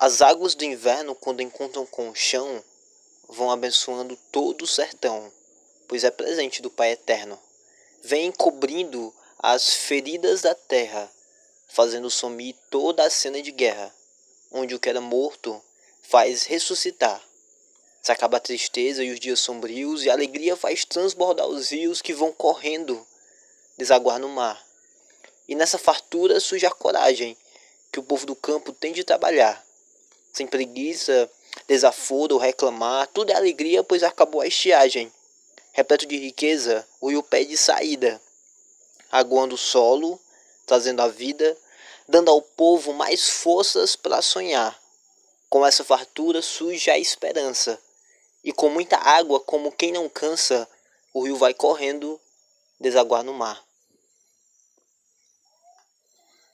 As águas do inverno, quando encontram com o chão, vão abençoando todo o sertão, pois é presente do Pai Eterno. Vem cobrindo as feridas da terra, fazendo sumir toda a cena de guerra, onde o que era morto faz ressuscitar. Se acaba a tristeza e os dias sombrios, e a alegria faz transbordar os rios que vão correndo, desaguar no mar. E nessa fartura surge a coragem que o povo do campo tem de trabalhar sem preguiça, desaforo reclamar, tudo é alegria, pois acabou a estiagem. Repleto de riqueza, o rio pede saída, aguando o solo, trazendo a vida, dando ao povo mais forças para sonhar. Com essa fartura surge a esperança, e com muita água, como quem não cansa, o rio vai correndo, desaguar no mar.